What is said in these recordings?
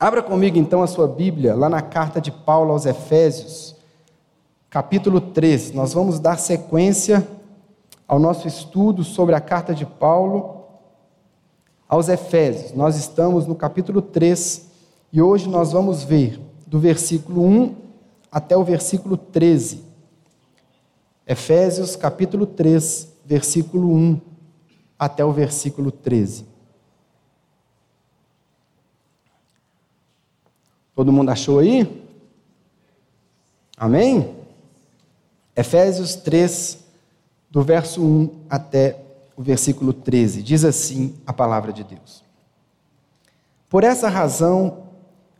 Abra comigo então a sua Bíblia, lá na carta de Paulo aos Efésios, capítulo 3. Nós vamos dar sequência ao nosso estudo sobre a carta de Paulo aos Efésios. Nós estamos no capítulo 3 e hoje nós vamos ver do versículo 1 até o versículo 13. Efésios capítulo 3, versículo 1 até o versículo 13. Todo mundo achou aí? Amém? Efésios 3, do verso 1 até o versículo 13. Diz assim a palavra de Deus. Por essa razão,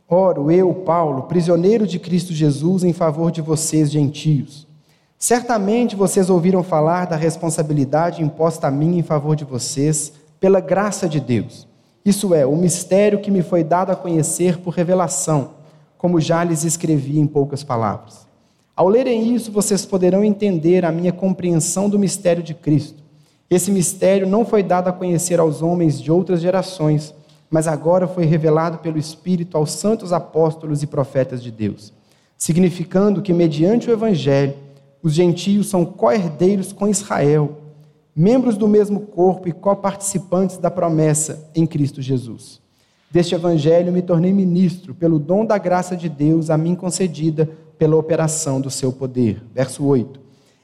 oro eu, Paulo, prisioneiro de Cristo Jesus, em favor de vocês, gentios. Certamente vocês ouviram falar da responsabilidade imposta a mim em favor de vocês, pela graça de Deus. Isso é, o mistério que me foi dado a conhecer por revelação, como já lhes escrevi em poucas palavras. Ao lerem isso, vocês poderão entender a minha compreensão do mistério de Cristo. Esse mistério não foi dado a conhecer aos homens de outras gerações, mas agora foi revelado pelo Espírito aos santos apóstolos e profetas de Deus, significando que, mediante o Evangelho, os gentios são co-herdeiros com Israel, membros do mesmo corpo e coparticipantes da promessa em Cristo Jesus. Deste evangelho me tornei ministro pelo dom da graça de Deus a mim concedida pela operação do seu poder. Verso 8.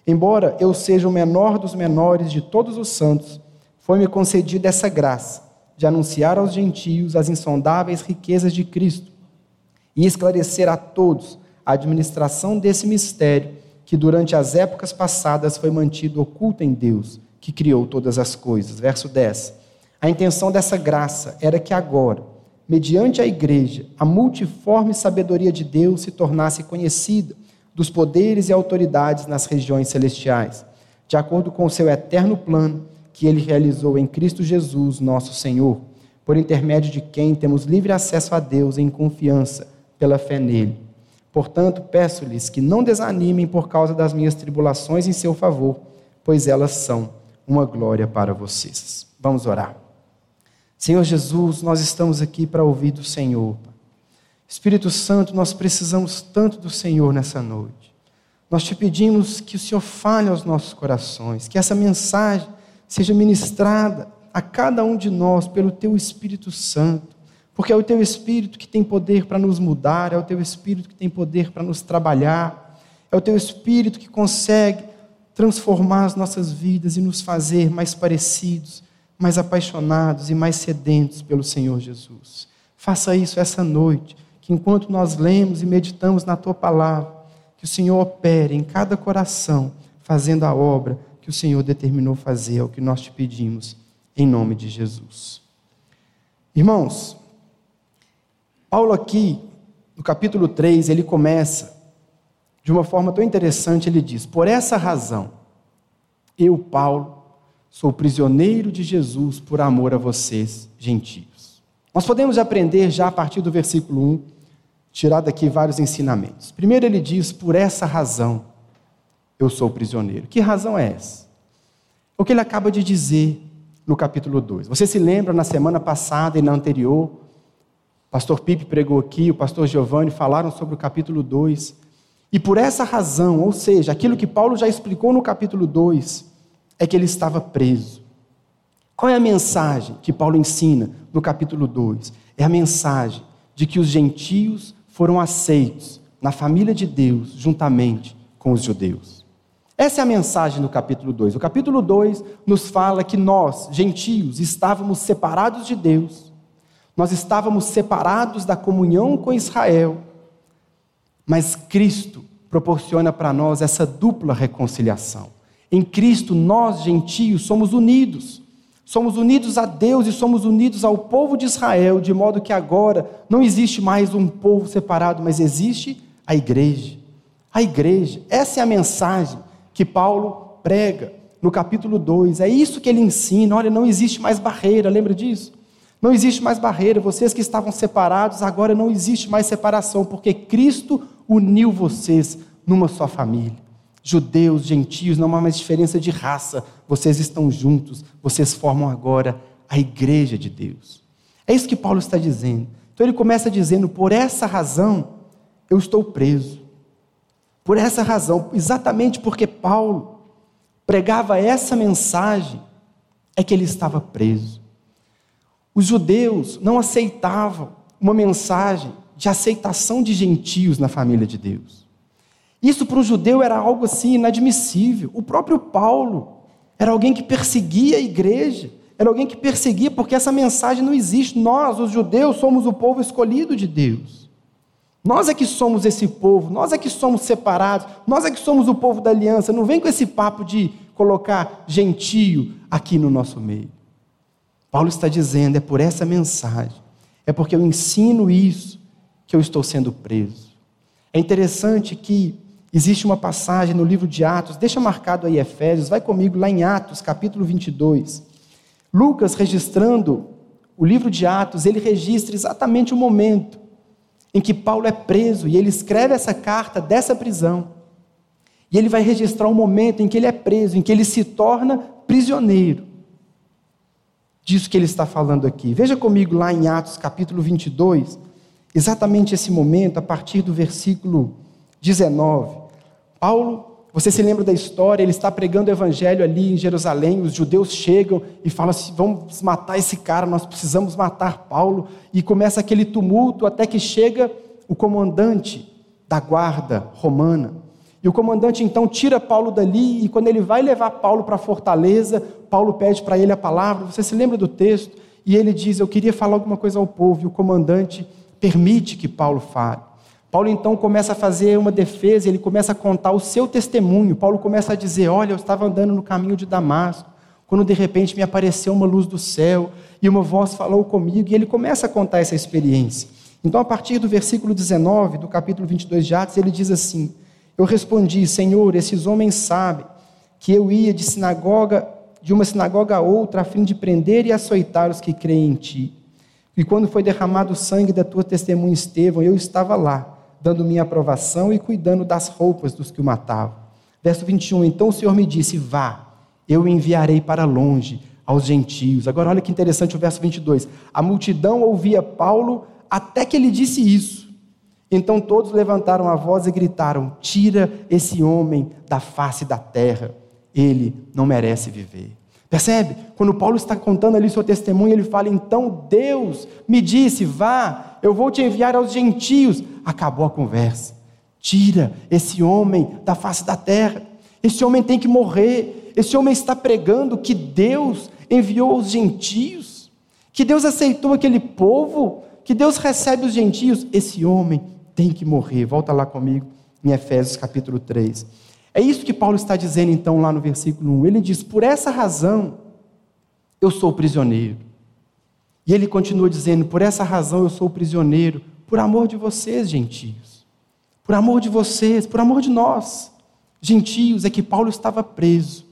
Embora eu seja o menor dos menores de todos os santos, foi-me concedida essa graça de anunciar aos gentios as insondáveis riquezas de Cristo e esclarecer a todos a administração desse mistério que durante as épocas passadas foi mantido oculto em Deus, que criou todas as coisas. Verso 10. A intenção dessa graça era que agora, mediante a igreja, a multiforme sabedoria de Deus se tornasse conhecida dos poderes e autoridades nas regiões celestiais, de acordo com o seu eterno plano que ele realizou em Cristo Jesus, nosso Senhor, por intermédio de quem temos livre acesso a Deus em confiança pela fé nele. Portanto, peço-lhes que não desanimem por causa das minhas tribulações em seu favor, pois elas são uma glória para vocês. Vamos orar. Senhor Jesus, nós estamos aqui para ouvir do Senhor. Espírito Santo, nós precisamos tanto do Senhor nessa noite. Nós te pedimos que o Senhor fale aos nossos corações, que essa mensagem seja ministrada a cada um de nós pelo teu Espírito Santo porque é o teu espírito que tem poder para nos mudar, é o teu espírito que tem poder para nos trabalhar, é o teu espírito que consegue transformar as nossas vidas e nos fazer mais parecidos, mais apaixonados e mais sedentos pelo Senhor Jesus. Faça isso essa noite, que enquanto nós lemos e meditamos na tua palavra, que o Senhor opere em cada coração, fazendo a obra que o Senhor determinou fazer, é o que nós te pedimos, em nome de Jesus. Irmãos, Paulo, aqui, no capítulo 3, ele começa de uma forma tão interessante. Ele diz: Por essa razão, eu, Paulo, sou prisioneiro de Jesus por amor a vocês, gentios. Nós podemos aprender já a partir do versículo 1, tirar daqui vários ensinamentos. Primeiro, ele diz: Por essa razão, eu sou prisioneiro. Que razão é essa? O que ele acaba de dizer no capítulo 2. Você se lembra na semana passada e na anterior? pastor Pipe pregou aqui, o pastor Giovanni falaram sobre o capítulo 2. E por essa razão, ou seja, aquilo que Paulo já explicou no capítulo 2, é que ele estava preso. Qual é a mensagem que Paulo ensina no capítulo 2? É a mensagem de que os gentios foram aceitos na família de Deus juntamente com os judeus. Essa é a mensagem do capítulo 2. O capítulo 2 nos fala que nós, gentios, estávamos separados de Deus nós estávamos separados da comunhão com Israel, mas Cristo proporciona para nós essa dupla reconciliação. Em Cristo, nós, gentios, somos unidos. Somos unidos a Deus e somos unidos ao povo de Israel, de modo que agora não existe mais um povo separado, mas existe a igreja. A igreja, essa é a mensagem que Paulo prega no capítulo 2. É isso que ele ensina. Olha, não existe mais barreira, lembra disso? Não existe mais barreira. Vocês que estavam separados, agora não existe mais separação, porque Cristo uniu vocês numa só família. Judeus, gentios, não há mais diferença de raça. Vocês estão juntos, vocês formam agora a igreja de Deus. É isso que Paulo está dizendo, Então ele começa dizendo: Por essa razão eu estou preso. Por essa razão, exatamente porque Paulo pregava essa mensagem, é que ele estava preso. Os judeus não aceitavam uma mensagem de aceitação de gentios na família de Deus. Isso para um judeu era algo assim inadmissível. O próprio Paulo era alguém que perseguia a igreja, era alguém que perseguia porque essa mensagem não existe. Nós, os judeus, somos o povo escolhido de Deus. Nós é que somos esse povo, nós é que somos separados, nós é que somos o povo da aliança. Não vem com esse papo de colocar gentio aqui no nosso meio. Paulo está dizendo: é por essa mensagem, é porque eu ensino isso que eu estou sendo preso. É interessante que existe uma passagem no livro de Atos, deixa marcado aí Efésios, vai comigo lá em Atos, capítulo 22. Lucas, registrando o livro de Atos, ele registra exatamente o momento em que Paulo é preso e ele escreve essa carta dessa prisão. E ele vai registrar o momento em que ele é preso, em que ele se torna prisioneiro. Disso que ele está falando aqui. Veja comigo lá em Atos capítulo 22, exatamente esse momento, a partir do versículo 19. Paulo você se lembra da história? Ele está pregando o evangelho ali em Jerusalém. Os judeus chegam e falam assim: vamos matar esse cara, nós precisamos matar Paulo. E começa aquele tumulto até que chega o comandante da guarda romana. E o comandante então tira Paulo dali. E quando ele vai levar Paulo para a fortaleza, Paulo pede para ele a palavra. Você se lembra do texto? E ele diz: Eu queria falar alguma coisa ao povo. E o comandante permite que Paulo fale. Paulo então começa a fazer uma defesa, ele começa a contar o seu testemunho. Paulo começa a dizer: Olha, eu estava andando no caminho de Damasco, quando de repente me apareceu uma luz do céu e uma voz falou comigo, e ele começa a contar essa experiência. Então, a partir do versículo 19 do capítulo 22 de Atos, ele diz assim: Eu respondi, Senhor, esses homens sabem que eu ia de sinagoga, de uma sinagoga a outra, a fim de prender e açoitar os que creem em ti. E quando foi derramado o sangue da tua testemunha Estevão, eu estava lá dando minha aprovação e cuidando das roupas dos que o matavam. Verso 21, então o Senhor me disse, vá, eu o enviarei para longe aos gentios. Agora olha que interessante o verso 22. A multidão ouvia Paulo até que ele disse isso. Então todos levantaram a voz e gritaram: Tira esse homem da face da terra, ele não merece viver. Percebe? Quando Paulo está contando ali seu testemunho, ele fala: Então Deus me disse, vá, eu vou te enviar aos gentios. Acabou a conversa. Tira esse homem da face da terra. Esse homem tem que morrer. Esse homem está pregando que Deus enviou os gentios, que Deus aceitou aquele povo, que Deus recebe os gentios. Esse homem tem que morrer. Volta lá comigo em Efésios capítulo 3. É isso que Paulo está dizendo então lá no versículo 1. Ele diz: Por essa razão eu sou prisioneiro. E ele continua dizendo: Por essa razão eu sou prisioneiro, por amor de vocês, gentios. Por amor de vocês, por amor de nós, gentios, é que Paulo estava preso.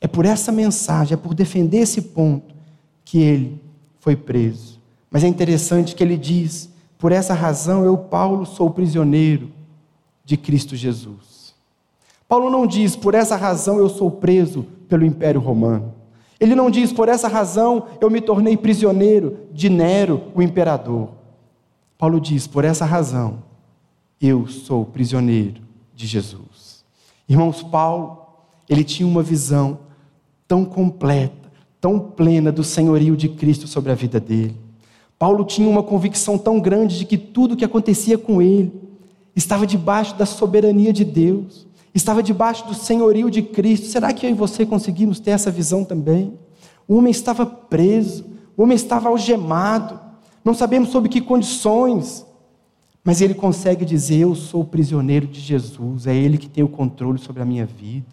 É por essa mensagem, é por defender esse ponto que ele foi preso. Mas é interessante que ele diz: Por essa razão eu, Paulo, sou prisioneiro de Cristo Jesus. Paulo não diz, por essa razão eu sou preso pelo Império Romano. Ele não diz, por essa razão eu me tornei prisioneiro de Nero, o imperador. Paulo diz, por essa razão eu sou prisioneiro de Jesus. Irmãos, Paulo, ele tinha uma visão tão completa, tão plena do senhorio de Cristo sobre a vida dele. Paulo tinha uma convicção tão grande de que tudo o que acontecia com ele estava debaixo da soberania de Deus estava debaixo do senhorio de Cristo. Será que eu e você conseguimos ter essa visão também? O homem estava preso, o homem estava algemado, não sabemos sob que condições, mas ele consegue dizer: Eu sou prisioneiro de Jesus, é Ele que tem o controle sobre a minha vida,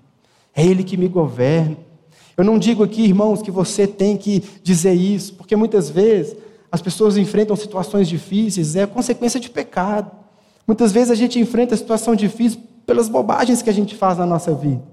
é Ele que me governa. Eu não digo aqui, irmãos, que você tem que dizer isso, porque muitas vezes as pessoas enfrentam situações difíceis, é consequência de pecado. Muitas vezes a gente enfrenta situação difícil pelas bobagens que a gente faz na nossa vida.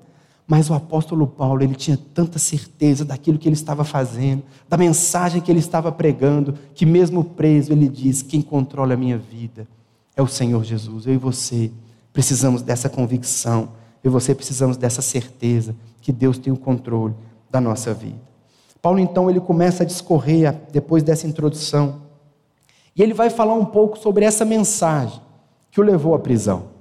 Mas o apóstolo Paulo, ele tinha tanta certeza daquilo que ele estava fazendo, da mensagem que ele estava pregando, que mesmo preso, ele diz: Quem controla a minha vida é o Senhor Jesus. Eu e você precisamos dessa convicção, eu e você precisamos dessa certeza que Deus tem o controle da nossa vida. Paulo, então, ele começa a discorrer, depois dessa introdução, E ele vai falar um pouco sobre essa mensagem que o levou à prisão.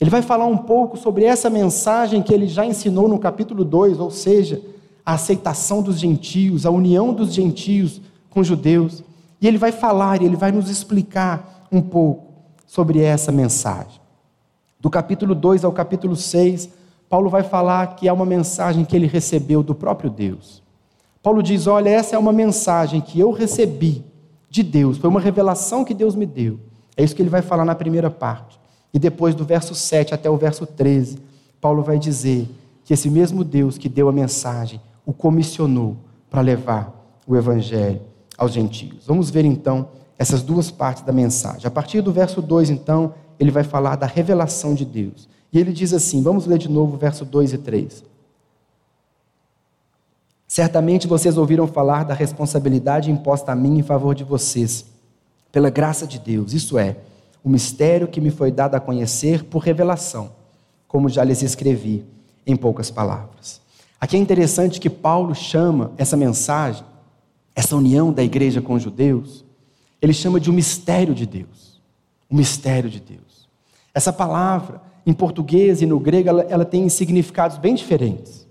Ele vai falar um pouco sobre essa mensagem que ele já ensinou no capítulo 2, ou seja, a aceitação dos gentios, a união dos gentios com os judeus. E ele vai falar, ele vai nos explicar um pouco sobre essa mensagem. Do capítulo 2 ao capítulo 6, Paulo vai falar que é uma mensagem que ele recebeu do próprio Deus. Paulo diz: Olha, essa é uma mensagem que eu recebi de Deus, foi uma revelação que Deus me deu. É isso que ele vai falar na primeira parte. E depois, do verso 7 até o verso 13, Paulo vai dizer que esse mesmo Deus que deu a mensagem o comissionou para levar o evangelho aos gentios. Vamos ver então essas duas partes da mensagem. A partir do verso 2, então, ele vai falar da revelação de Deus. E ele diz assim: vamos ler de novo o verso 2 e 3. Certamente vocês ouviram falar da responsabilidade imposta a mim em favor de vocês, pela graça de Deus, isso é, o mistério que me foi dado a conhecer por revelação, como já lhes escrevi em poucas palavras. Aqui é interessante que Paulo chama essa mensagem, essa união da igreja com os judeus, ele chama de um mistério de Deus. O um mistério de Deus. Essa palavra, em português e no grego, ela, ela tem significados bem diferentes.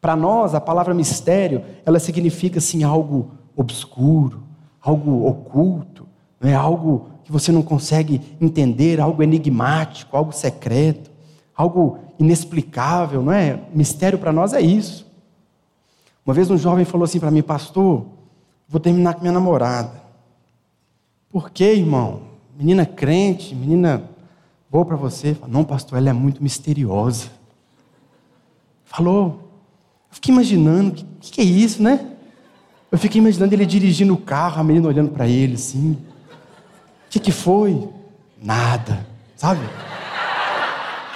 Para nós, a palavra mistério, ela significa assim algo obscuro, algo oculto, não é algo que você não consegue entender, algo enigmático, algo secreto, algo inexplicável, não é? Mistério para nós é isso. Uma vez um jovem falou assim para mim, pastor, vou terminar com minha namorada. Por quê, irmão? Menina crente, menina boa para você. Não, pastor, ela é muito misteriosa. Falou. Eu fiquei imaginando, o que, que é isso, né? Eu fiquei imaginando ele dirigindo o carro, a menina olhando para ele assim. O que, que foi? Nada, sabe?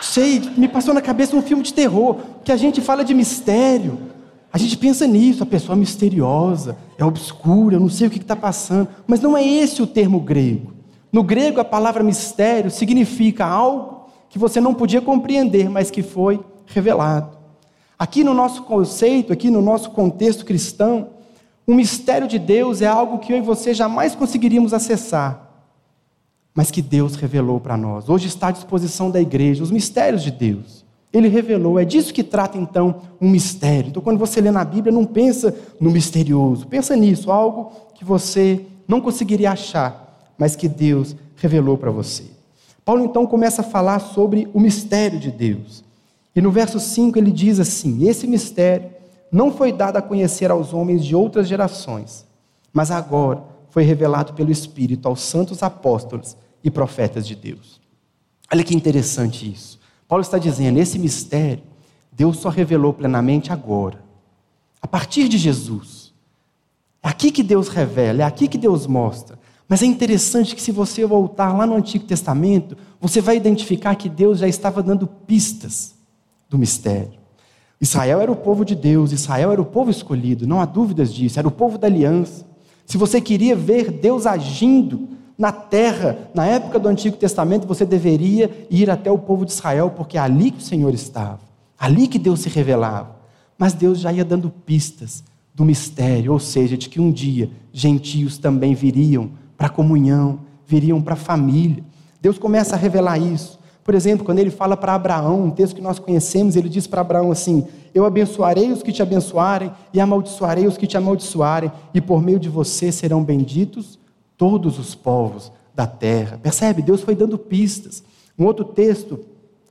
Sei, me passou na cabeça um filme de terror, que a gente fala de mistério. A gente pensa nisso, a pessoa é misteriosa, é obscura, eu não sei o que está passando. Mas não é esse o termo grego. No grego, a palavra mistério significa algo que você não podia compreender, mas que foi revelado. Aqui no nosso conceito, aqui no nosso contexto cristão, o mistério de Deus é algo que eu e você jamais conseguiríamos acessar mas que Deus revelou para nós. Hoje está à disposição da igreja os mistérios de Deus. Ele revelou, é disso que trata então um mistério. Então, quando você lê na Bíblia, não pensa no misterioso, pensa nisso, algo que você não conseguiria achar, mas que Deus revelou para você. Paulo então começa a falar sobre o mistério de Deus. E no verso 5 ele diz assim: Esse mistério não foi dado a conhecer aos homens de outras gerações, mas agora foi revelado pelo Espírito aos santos apóstolos e profetas de Deus. Olha que interessante isso. Paulo está dizendo: esse mistério, Deus só revelou plenamente agora, a partir de Jesus. É aqui que Deus revela, é aqui que Deus mostra. Mas é interessante que, se você voltar lá no Antigo Testamento, você vai identificar que Deus já estava dando pistas do mistério. Israel era o povo de Deus, Israel era o povo escolhido, não há dúvidas disso, era o povo da aliança. Se você queria ver Deus agindo na terra, na época do Antigo Testamento, você deveria ir até o povo de Israel, porque é ali que o Senhor estava, ali que Deus se revelava. Mas Deus já ia dando pistas do mistério, ou seja, de que um dia gentios também viriam para a comunhão, viriam para a família. Deus começa a revelar isso. Por exemplo, quando ele fala para Abraão, um texto que nós conhecemos, ele diz para Abraão assim: Eu abençoarei os que te abençoarem, e amaldiçoarei os que te amaldiçoarem, e por meio de você serão benditos todos os povos da terra. Percebe? Deus foi dando pistas. Um outro texto,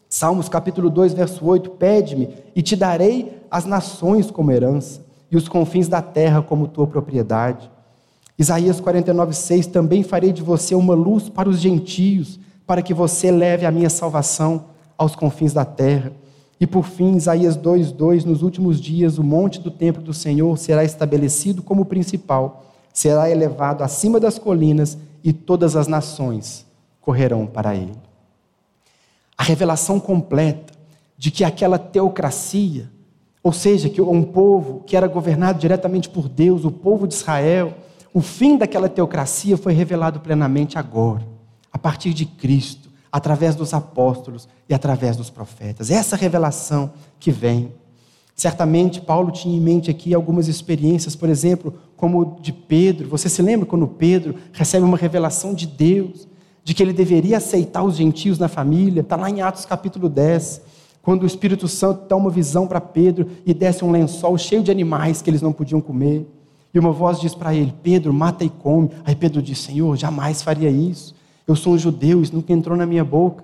Salmos capítulo 2, verso 8: Pede-me e te darei as nações como herança e os confins da terra como tua propriedade. Isaías 49, 6: Também farei de você uma luz para os gentios, para que você leve a minha salvação aos confins da terra. E por fim, Isaías 2:2, nos últimos dias o monte do templo do Senhor será estabelecido como principal será elevado acima das colinas e todas as nações correrão para ele. A revelação completa de que aquela teocracia, ou seja, que um povo que era governado diretamente por Deus, o povo de Israel, o fim daquela teocracia foi revelado plenamente agora, a partir de Cristo, através dos apóstolos e através dos profetas. Essa revelação que vem. Certamente, Paulo tinha em mente aqui algumas experiências, por exemplo, como de Pedro. Você se lembra quando Pedro recebe uma revelação de Deus, de que ele deveria aceitar os gentios na família? Está lá em Atos capítulo 10, quando o Espírito Santo dá uma visão para Pedro e desce um lençol cheio de animais que eles não podiam comer. E uma voz diz para ele: Pedro, mata e come. Aí Pedro diz: Senhor, jamais faria isso. Eu sou um judeu, isso nunca entrou na minha boca.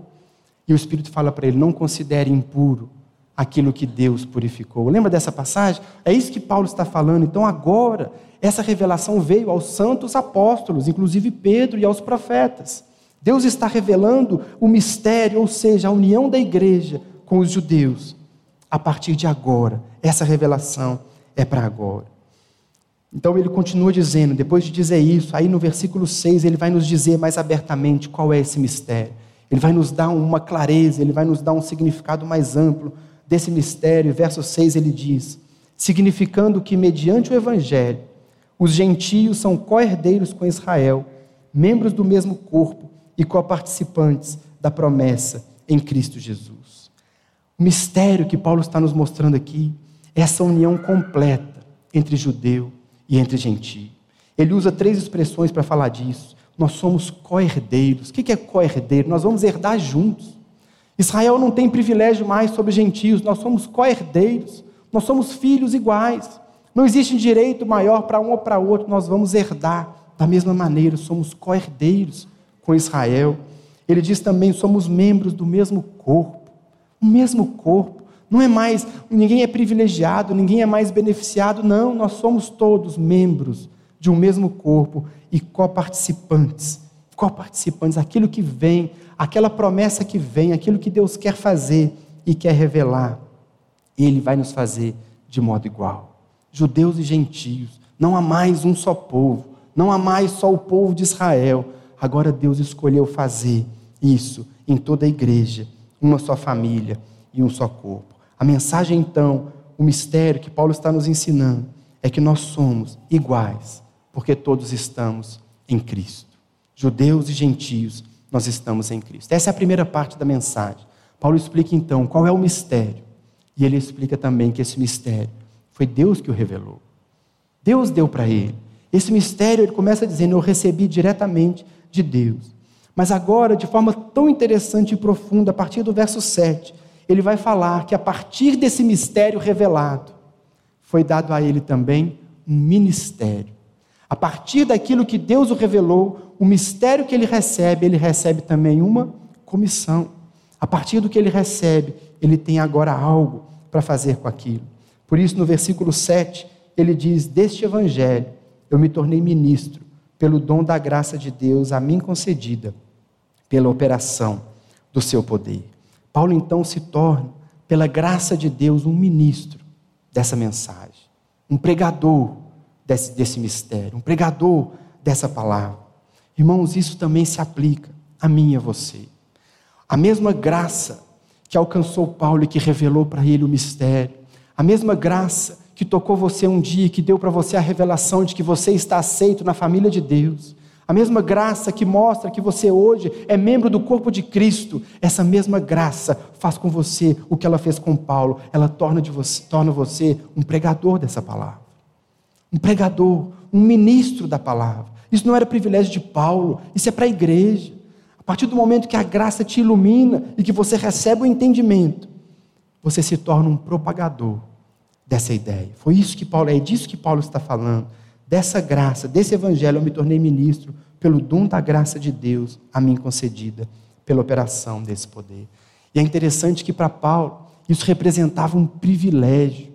E o Espírito fala para ele: Não considere impuro aquilo que Deus purificou. Lembra dessa passagem? É isso que Paulo está falando. Então, agora, essa revelação veio aos santos apóstolos, inclusive Pedro e aos profetas. Deus está revelando o mistério, ou seja, a união da igreja com os judeus. A partir de agora, essa revelação é para agora. Então ele continua dizendo, depois de dizer isso, aí no versículo 6 ele vai nos dizer mais abertamente qual é esse mistério. Ele vai nos dar uma clareza, ele vai nos dar um significado mais amplo desse mistério. Verso 6 ele diz: significando que, mediante o evangelho, os gentios são co-herdeiros com Israel, membros do mesmo corpo e co-participantes da promessa em Cristo Jesus. O mistério que Paulo está nos mostrando aqui é essa união completa entre judeu e entre gentio. Ele usa três expressões para falar disso. Nós somos co-herdeiros. O que é co-herdeiro? Nós vamos herdar juntos. Israel não tem privilégio mais sobre gentios, nós somos co-herdeiros, nós somos filhos iguais. Não existe direito maior para um ou para outro, nós vamos herdar da mesma maneira, somos co-herdeiros com Israel. Ele diz também: somos membros do mesmo corpo, o mesmo corpo. Não é mais, ninguém é privilegiado, ninguém é mais beneficiado, não, nós somos todos membros de um mesmo corpo e coparticipantes. Coparticipantes, aquilo que vem, aquela promessa que vem, aquilo que Deus quer fazer e quer revelar, Ele vai nos fazer de modo igual. Judeus e gentios, não há mais um só povo, não há mais só o povo de Israel. Agora Deus escolheu fazer isso em toda a igreja, uma só família e um só corpo. A mensagem, então, o mistério que Paulo está nos ensinando é que nós somos iguais, porque todos estamos em Cristo. Judeus e gentios, nós estamos em Cristo. Essa é a primeira parte da mensagem. Paulo explica então qual é o mistério. E ele explica também que esse mistério foi Deus que o revelou. Deus deu para ele. Esse mistério, ele começa dizendo: Eu recebi diretamente de Deus. Mas agora, de forma tão interessante e profunda, a partir do verso 7, ele vai falar que a partir desse mistério revelado, foi dado a ele também um ministério. A partir daquilo que Deus o revelou, o mistério que ele recebe, ele recebe também uma comissão. A partir do que ele recebe, ele tem agora algo para fazer com aquilo. Por isso, no versículo 7, ele diz: Deste evangelho eu me tornei ministro, pelo dom da graça de Deus a mim concedida, pela operação do seu poder. Paulo então se torna, pela graça de Deus, um ministro dessa mensagem, um pregador desse, desse mistério, um pregador dessa palavra. Irmãos, isso também se aplica a mim e a você. A mesma graça que alcançou Paulo e que revelou para ele o mistério, a mesma graça que tocou você um dia, que deu para você a revelação de que você está aceito na família de Deus, a mesma graça que mostra que você hoje é membro do corpo de Cristo, essa mesma graça faz com você o que ela fez com Paulo. Ela torna, de você, torna você um pregador dessa palavra. Um pregador, um ministro da palavra. Isso não era privilégio de Paulo, isso é para a igreja. A partir do momento que a graça te ilumina e que você recebe o entendimento, você se torna um propagador dessa ideia. Foi isso que Paulo, é disso que Paulo está falando dessa graça, desse evangelho, eu me tornei ministro pelo dom da graça de Deus a mim concedida, pela operação desse poder. E é interessante que para Paulo isso representava um privilégio.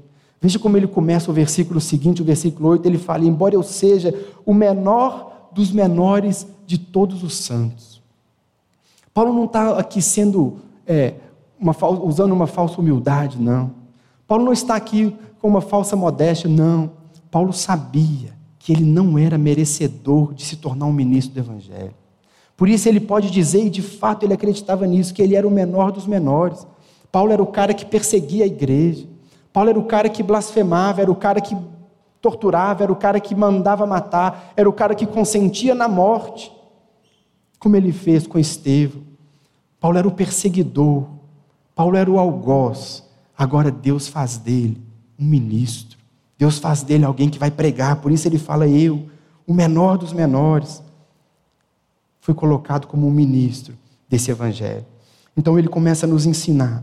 Veja como ele começa o versículo seguinte, o versículo 8, ele fala: Embora eu seja o menor dos menores de todos os santos. Paulo não está aqui sendo, é, uma, usando uma falsa humildade, não. Paulo não está aqui com uma falsa modéstia, não. Paulo sabia que ele não era merecedor de se tornar um ministro do Evangelho. Por isso ele pode dizer, e de fato ele acreditava nisso, que ele era o menor dos menores. Paulo era o cara que perseguia a igreja. Paulo era o cara que blasfemava, era o cara que torturava, era o cara que mandava matar, era o cara que consentia na morte, como ele fez com Estevão. Paulo era o perseguidor, Paulo era o algoz. Agora Deus faz dele um ministro. Deus faz dele alguém que vai pregar, por isso ele fala: Eu, o menor dos menores, fui colocado como um ministro desse evangelho. Então ele começa a nos ensinar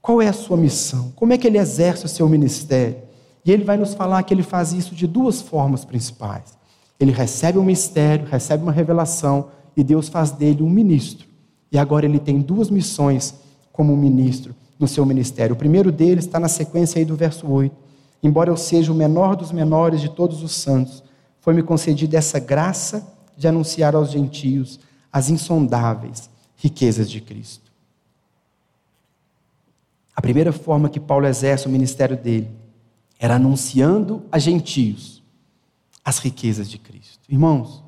qual é a sua missão, como é que ele exerce o seu ministério. E ele vai nos falar que ele faz isso de duas formas principais. Ele recebe um mistério, recebe uma revelação, e Deus faz dele um ministro. E agora ele tem duas missões como ministro no seu ministério. O primeiro deles está na sequência aí do verso 8. Embora eu seja o menor dos menores de todos os santos, foi-me concedida essa graça de anunciar aos gentios as insondáveis riquezas de Cristo. A primeira forma que Paulo exerce o ministério dele era anunciando a gentios as riquezas de Cristo. Irmãos,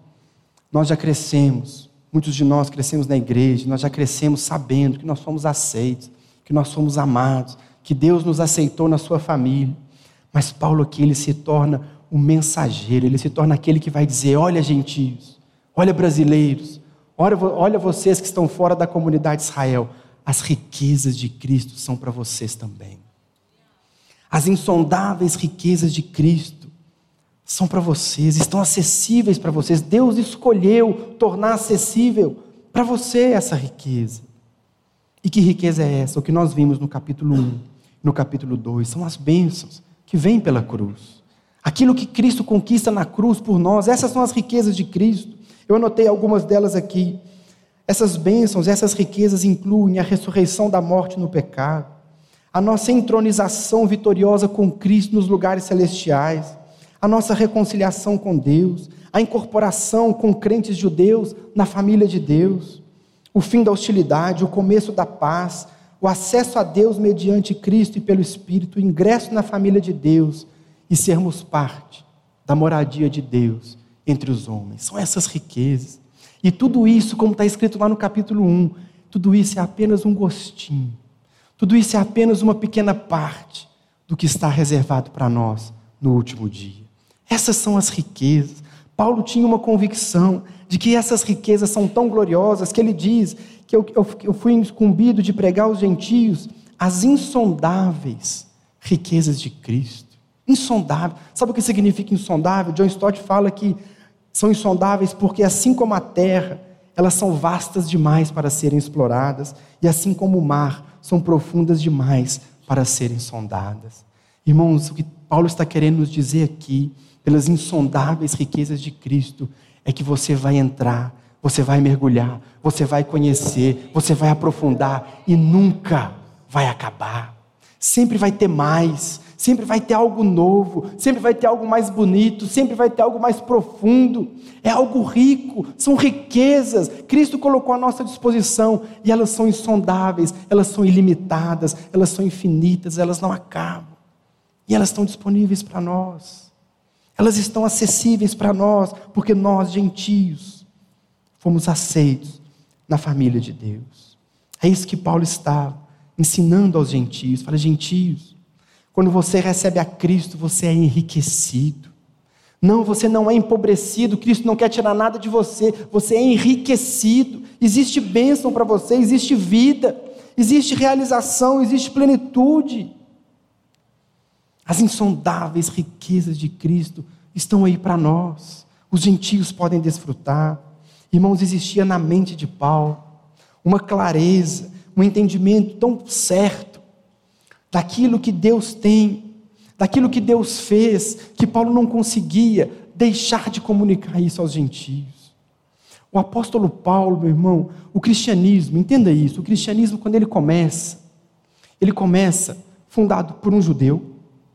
nós já crescemos, muitos de nós crescemos na igreja, nós já crescemos sabendo que nós somos aceitos, que nós somos amados, que Deus nos aceitou na sua família. Mas Paulo aqui ele se torna o mensageiro, ele se torna aquele que vai dizer: olha, gentios, olha, brasileiros, olha, olha vocês que estão fora da comunidade de Israel, as riquezas de Cristo são para vocês também. As insondáveis riquezas de Cristo são para vocês, estão acessíveis para vocês. Deus escolheu tornar acessível para você essa riqueza. E que riqueza é essa? O que nós vimos no capítulo 1, no capítulo 2, são as bênçãos que vêm pela cruz. Aquilo que Cristo conquista na cruz por nós, essas são as riquezas de Cristo. Eu anotei algumas delas aqui. Essas bênçãos, essas riquezas incluem a ressurreição da morte no pecado, a nossa entronização vitoriosa com Cristo nos lugares celestiais, a nossa reconciliação com Deus, a incorporação com crentes judeus na família de Deus, o fim da hostilidade, o começo da paz, o acesso a Deus mediante Cristo e pelo Espírito, o ingresso na família de Deus e sermos parte da moradia de Deus entre os homens. São essas riquezas. E tudo isso, como está escrito lá no capítulo 1, tudo isso é apenas um gostinho. Tudo isso é apenas uma pequena parte do que está reservado para nós no último dia. Essas são as riquezas. Paulo tinha uma convicção de que essas riquezas são tão gloriosas que ele diz que eu, eu, eu fui incumbido de pregar aos gentios as insondáveis riquezas de Cristo. Insondável. Sabe o que significa insondável? John Stott fala que são insondáveis porque, assim como a terra, elas são vastas demais para serem exploradas, e assim como o mar, são profundas demais para serem sondadas. Irmãos, o que Paulo está querendo nos dizer aqui pelas insondáveis riquezas de Cristo, é que você vai entrar, você vai mergulhar, você vai conhecer, você vai aprofundar e nunca vai acabar. Sempre vai ter mais, sempre vai ter algo novo, sempre vai ter algo mais bonito, sempre vai ter algo mais profundo. É algo rico, são riquezas. Cristo colocou à nossa disposição e elas são insondáveis, elas são ilimitadas, elas são infinitas, elas não acabam. E elas estão disponíveis para nós. Elas estão acessíveis para nós, porque nós, gentios, fomos aceitos na família de Deus. É isso que Paulo está ensinando aos gentios. Fala, gentios, quando você recebe a Cristo, você é enriquecido. Não, você não é empobrecido, Cristo não quer tirar nada de você, você é enriquecido. Existe bênção para você, existe vida, existe realização, existe plenitude. As insondáveis riquezas de Cristo estão aí para nós. Os gentios podem desfrutar. Irmãos, existia na mente de Paulo uma clareza, um entendimento tão certo daquilo que Deus tem, daquilo que Deus fez, que Paulo não conseguia deixar de comunicar isso aos gentios. O apóstolo Paulo, meu irmão, o cristianismo, entenda isso, o cristianismo, quando ele começa, ele começa fundado por um judeu,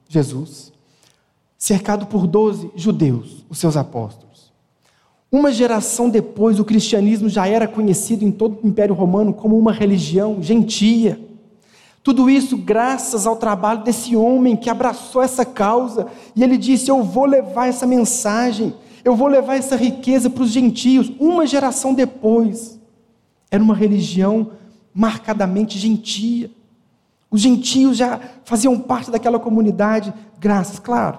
Jesus, cercado por doze judeus, os seus apóstolos. Uma geração depois, o cristianismo já era conhecido em todo o Império Romano como uma religião gentia. Tudo isso graças ao trabalho desse homem que abraçou essa causa e ele disse: Eu vou levar essa mensagem, eu vou levar essa riqueza para os gentios. Uma geração depois, era uma religião marcadamente gentia. Os gentios já faziam parte daquela comunidade, graças, claro,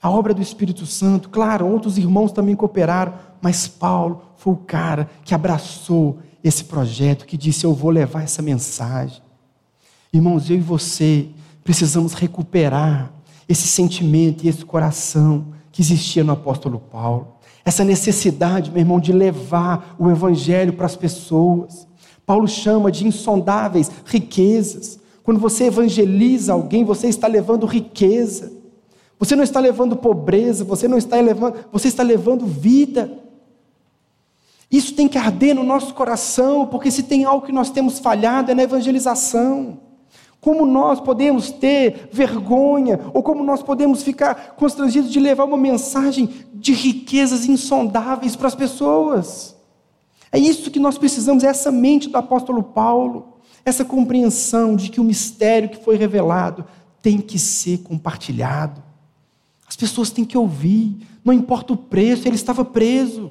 à obra do Espírito Santo, claro, outros irmãos também cooperaram, mas Paulo foi o cara que abraçou esse projeto, que disse: Eu vou levar essa mensagem. Irmãos, eu e você precisamos recuperar esse sentimento e esse coração que existia no apóstolo Paulo. Essa necessidade, meu irmão, de levar o evangelho para as pessoas. Paulo chama de insondáveis riquezas. Quando você evangeliza alguém, você está levando riqueza. Você não está levando pobreza, você não está levando, você está levando vida. Isso tem que arder no nosso coração, porque se tem algo que nós temos falhado é na evangelização. Como nós podemos ter vergonha, ou como nós podemos ficar constrangidos de levar uma mensagem de riquezas insondáveis para as pessoas? É isso que nós precisamos, é essa mente do apóstolo Paulo, essa compreensão de que o mistério que foi revelado tem que ser compartilhado. As pessoas têm que ouvir, não importa o preço, ele estava preso.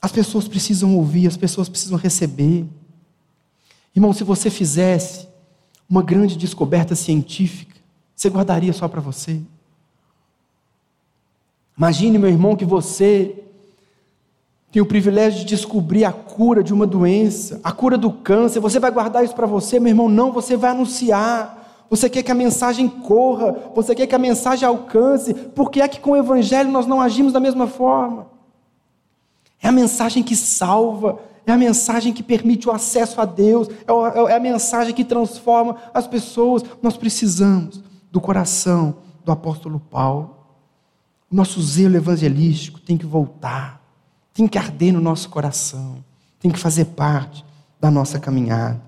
As pessoas precisam ouvir, as pessoas precisam receber. Irmão, se você fizesse uma grande descoberta científica, você guardaria só para você? Imagine, meu irmão, que você tem o privilégio de descobrir a cura de uma doença, a cura do câncer. Você vai guardar isso para você, meu irmão? Não, você vai anunciar. Você quer que a mensagem corra, você quer que a mensagem alcance. Por que é que com o Evangelho nós não agimos da mesma forma? É a mensagem que salva, é a mensagem que permite o acesso a Deus, é, é a mensagem que transforma as pessoas. Nós precisamos do coração do apóstolo Paulo. O nosso zelo evangelístico tem que voltar, tem que arder no nosso coração, tem que fazer parte da nossa caminhada.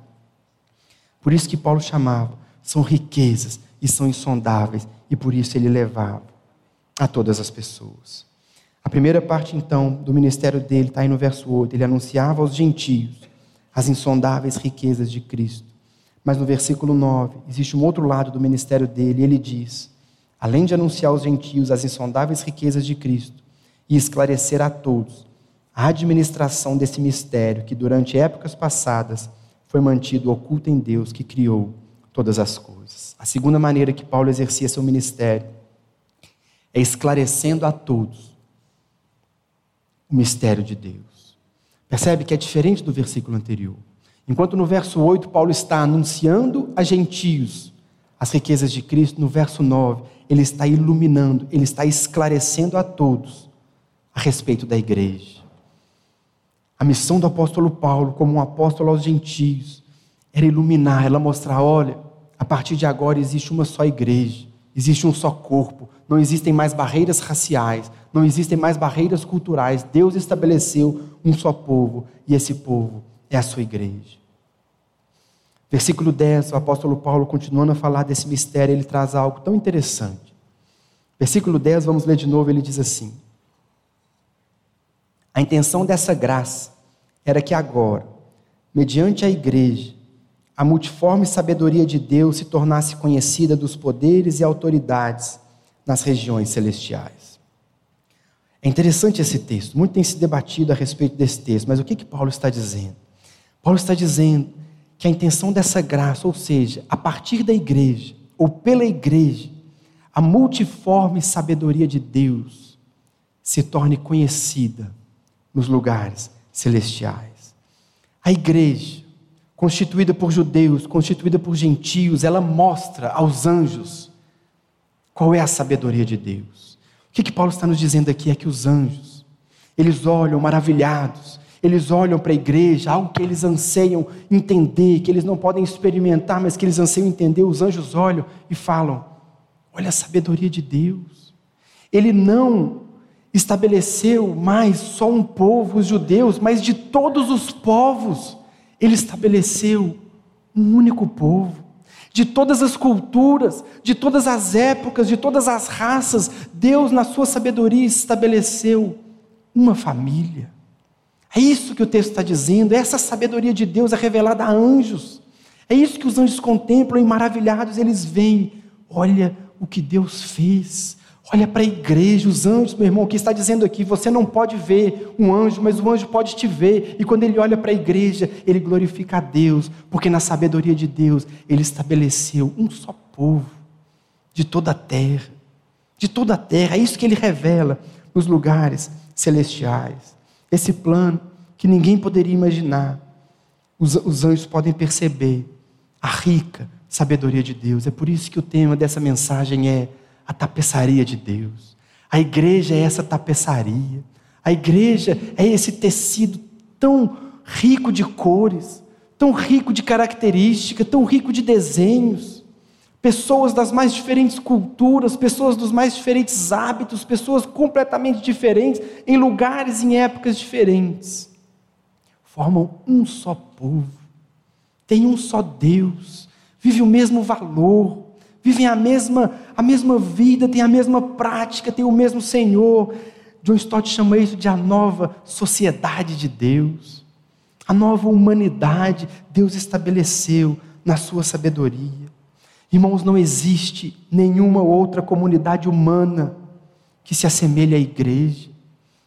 Por isso que Paulo chamava, são riquezas e são insondáveis, e por isso ele levava a todas as pessoas. A primeira parte, então, do ministério dele está aí no verso 8. Ele anunciava aos gentios as insondáveis riquezas de Cristo. Mas no versículo 9, existe um outro lado do ministério dele, e ele diz: além de anunciar aos gentios as insondáveis riquezas de Cristo e esclarecer a todos a administração desse mistério que durante épocas passadas foi mantido oculto em Deus que criou todas as coisas. A segunda maneira que Paulo exercia seu ministério é esclarecendo a todos o mistério de Deus. Percebe que é diferente do versículo anterior. Enquanto no verso 8 Paulo está anunciando a gentios as riquezas de Cristo, no verso 9 ele está iluminando, ele está esclarecendo a todos a respeito da igreja. A missão do apóstolo Paulo, como um apóstolo aos gentios, era iluminar, ela mostrar: olha, a partir de agora existe uma só igreja, existe um só corpo, não existem mais barreiras raciais, não existem mais barreiras culturais. Deus estabeleceu um só povo e esse povo é a sua igreja. Versículo 10, o apóstolo Paulo, continuando a falar desse mistério, ele traz algo tão interessante. Versículo 10, vamos ler de novo, ele diz assim: A intenção dessa graça era que agora, mediante a igreja, a multiforme sabedoria de Deus se tornasse conhecida dos poderes e autoridades nas regiões celestiais. É interessante esse texto, muito tem se debatido a respeito desse texto, mas o que, que Paulo está dizendo? Paulo está dizendo que a intenção dessa graça, ou seja, a partir da igreja, ou pela igreja, a multiforme sabedoria de Deus se torne conhecida nos lugares celestiais. A igreja, constituída por judeus, constituída por gentios, ela mostra aos anjos qual é a sabedoria de Deus? O que, que Paulo está nos dizendo aqui é que os anjos, eles olham maravilhados, eles olham para a igreja, algo que eles anseiam entender, que eles não podem experimentar, mas que eles anseiam entender. Os anjos olham e falam: Olha a sabedoria de Deus. Ele não estabeleceu mais só um povo, os judeus, mas de todos os povos, ele estabeleceu um único povo de todas as culturas, de todas as épocas, de todas as raças, Deus, na sua sabedoria, estabeleceu uma família. É isso que o texto está dizendo, essa sabedoria de Deus é revelada a anjos. É isso que os anjos contemplam e maravilhados eles veem. Olha o que Deus fez. Olha para a igreja, os anjos, meu irmão, o que está dizendo aqui, você não pode ver um anjo, mas o anjo pode te ver. E quando ele olha para a igreja, ele glorifica a Deus, porque na sabedoria de Deus, ele estabeleceu um só povo de toda a terra. De toda a terra, é isso que ele revela nos lugares celestiais. Esse plano que ninguém poderia imaginar. Os, os anjos podem perceber a rica sabedoria de Deus. É por isso que o tema dessa mensagem é a tapeçaria de Deus. A igreja é essa tapeçaria. A igreja é esse tecido tão rico de cores, tão rico de características, tão rico de desenhos. Pessoas das mais diferentes culturas, pessoas dos mais diferentes hábitos, pessoas completamente diferentes, em lugares e em épocas diferentes. Formam um só povo, tem um só Deus, vive o mesmo valor, vivem a mesma, a mesma vida, têm a mesma prática, têm o mesmo Senhor. John Stott chama isso de a nova sociedade de Deus, a nova humanidade Deus estabeleceu na sua sabedoria. Irmãos, não existe nenhuma outra comunidade humana que se assemelhe à igreja.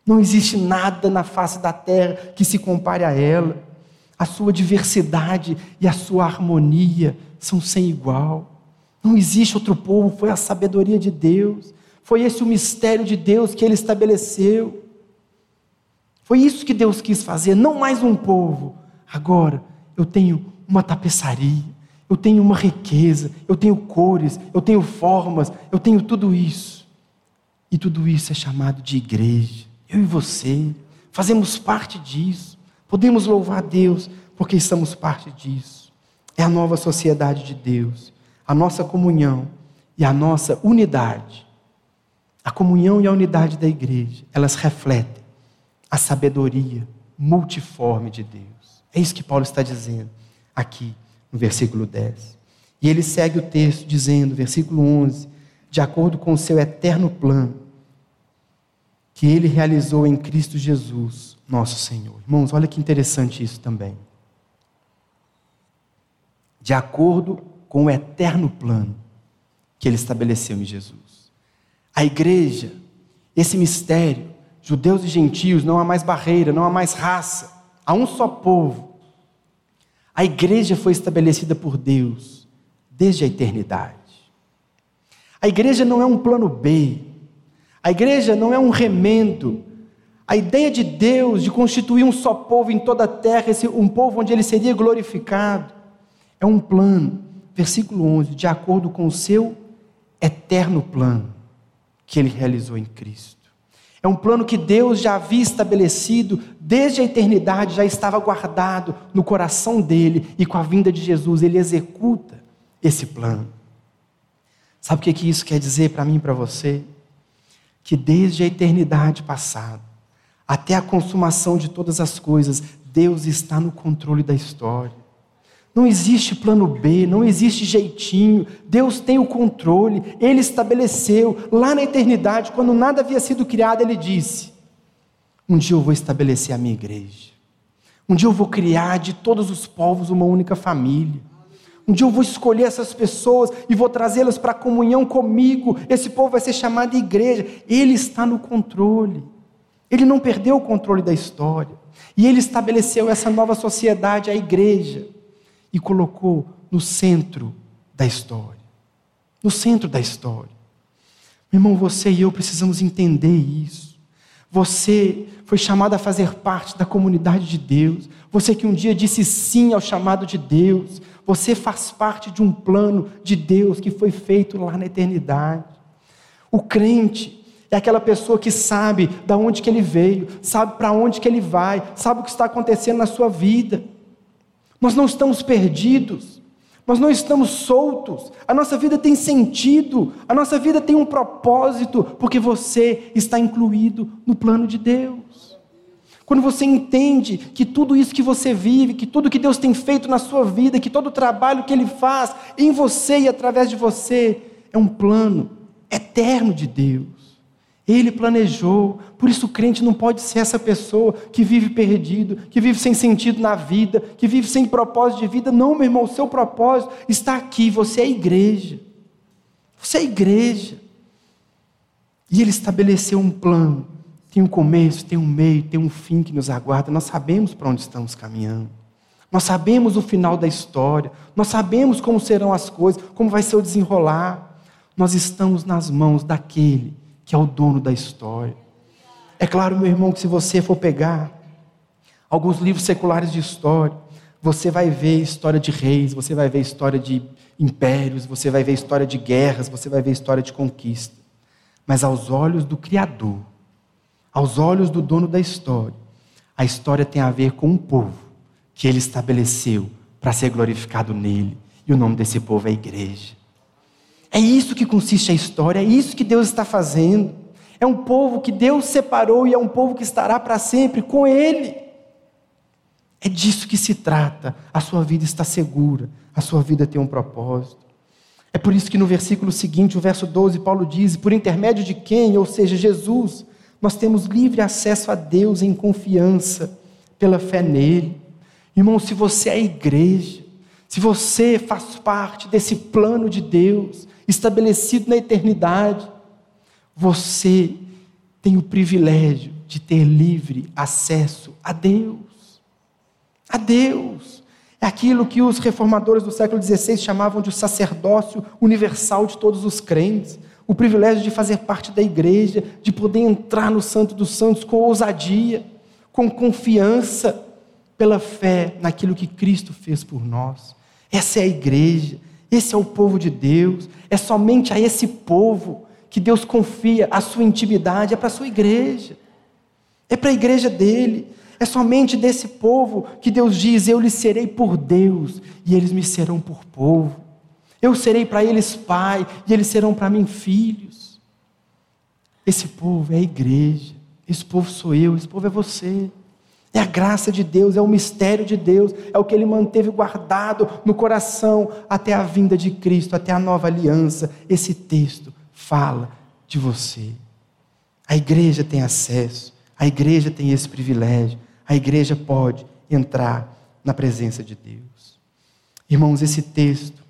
Não existe nada na face da terra que se compare a ela. A sua diversidade e a sua harmonia são sem igual. Não existe outro povo, foi a sabedoria de Deus. Foi esse o mistério de Deus que ele estabeleceu. Foi isso que Deus quis fazer, não mais um povo. Agora eu tenho uma tapeçaria, eu tenho uma riqueza, eu tenho cores, eu tenho formas, eu tenho tudo isso. E tudo isso é chamado de igreja. Eu e você fazemos parte disso. Podemos louvar a Deus porque estamos parte disso. É a nova sociedade de Deus a nossa comunhão e a nossa unidade, a comunhão e a unidade da igreja, elas refletem a sabedoria multiforme de Deus. É isso que Paulo está dizendo aqui no versículo 10. E ele segue o texto dizendo, versículo 11, de acordo com o seu eterno plano, que ele realizou em Cristo Jesus, nosso Senhor. Irmãos, olha que interessante isso também. De acordo com o eterno plano que ele estabeleceu em Jesus. A igreja, esse mistério, judeus e gentios, não há mais barreira, não há mais raça, há um só povo. A igreja foi estabelecida por Deus desde a eternidade. A igreja não é um plano B, a igreja não é um remendo. A ideia de Deus de constituir um só povo em toda a terra, um povo onde ele seria glorificado, é um plano versículo 11, de acordo com o seu eterno plano que ele realizou em Cristo. É um plano que Deus já havia estabelecido desde a eternidade, já estava guardado no coração dele, e com a vinda de Jesus ele executa esse plano. Sabe o que, isso quer dizer para mim e para você? Que desde a eternidade passada, até a consumação de todas as coisas, Deus está no controle da história. Não existe plano B, não existe jeitinho. Deus tem o controle, Ele estabeleceu. Lá na eternidade, quando nada havia sido criado, Ele disse: Um dia eu vou estabelecer a minha igreja. Um dia eu vou criar de todos os povos uma única família. Um dia eu vou escolher essas pessoas e vou trazê-las para a comunhão comigo. Esse povo vai ser chamado de igreja. Ele está no controle. Ele não perdeu o controle da história. E ele estabeleceu essa nova sociedade, a igreja e colocou no centro da história. No centro da história. Meu irmão, você e eu precisamos entender isso. Você foi chamado a fazer parte da comunidade de Deus. Você que um dia disse sim ao chamado de Deus. Você faz parte de um plano de Deus que foi feito lá na eternidade. O crente é aquela pessoa que sabe da onde que ele veio, sabe para onde que ele vai, sabe o que está acontecendo na sua vida. Nós não estamos perdidos, nós não estamos soltos, a nossa vida tem sentido, a nossa vida tem um propósito, porque você está incluído no plano de Deus. Quando você entende que tudo isso que você vive, que tudo que Deus tem feito na sua vida, que todo o trabalho que Ele faz em você e através de você, é um plano eterno de Deus. Ele planejou. Por isso o crente não pode ser essa pessoa que vive perdido, que vive sem sentido na vida, que vive sem propósito de vida. Não, meu irmão, o seu propósito está aqui. Você é igreja. Você é igreja. E ele estabeleceu um plano. Tem um começo, tem um meio, tem um fim que nos aguarda. Nós sabemos para onde estamos caminhando. Nós sabemos o final da história. Nós sabemos como serão as coisas, como vai ser o desenrolar. Nós estamos nas mãos daquele que é o dono da história. É claro, meu irmão, que se você for pegar alguns livros seculares de história, você vai ver história de reis, você vai ver história de impérios, você vai ver história de guerras, você vai ver história de conquista. Mas aos olhos do Criador, aos olhos do dono da história, a história tem a ver com um povo que ele estabeleceu para ser glorificado nele. E o nome desse povo é igreja. É isso que consiste a história, é isso que Deus está fazendo. É um povo que Deus separou e é um povo que estará para sempre com Ele. É disso que se trata. A sua vida está segura, a sua vida tem um propósito. É por isso que no versículo seguinte, o verso 12, Paulo diz: Por intermédio de quem, ou seja, Jesus, nós temos livre acesso a Deus em confiança, pela fé nele. Irmão, se você é igreja, se você faz parte desse plano de Deus, estabelecido na eternidade, você tem o privilégio de ter livre acesso a Deus. A Deus. É aquilo que os reformadores do século XVI chamavam de o sacerdócio universal de todos os crentes. O privilégio de fazer parte da igreja, de poder entrar no Santo dos Santos com ousadia, com confiança, pela fé naquilo que Cristo fez por nós. Essa é a igreja, esse é o povo de Deus, é somente a esse povo que Deus confia a sua intimidade, é para a sua igreja, é para a igreja dele, é somente desse povo que Deus diz: Eu lhes serei por Deus e eles me serão por povo. Eu serei para eles pai e eles serão para mim filhos. Esse povo é a igreja, esse povo sou eu, esse povo é você. É a graça de Deus, é o mistério de Deus, é o que ele manteve guardado no coração até a vinda de Cristo, até a nova aliança. Esse texto fala de você. A igreja tem acesso, a igreja tem esse privilégio, a igreja pode entrar na presença de Deus. Irmãos, esse texto,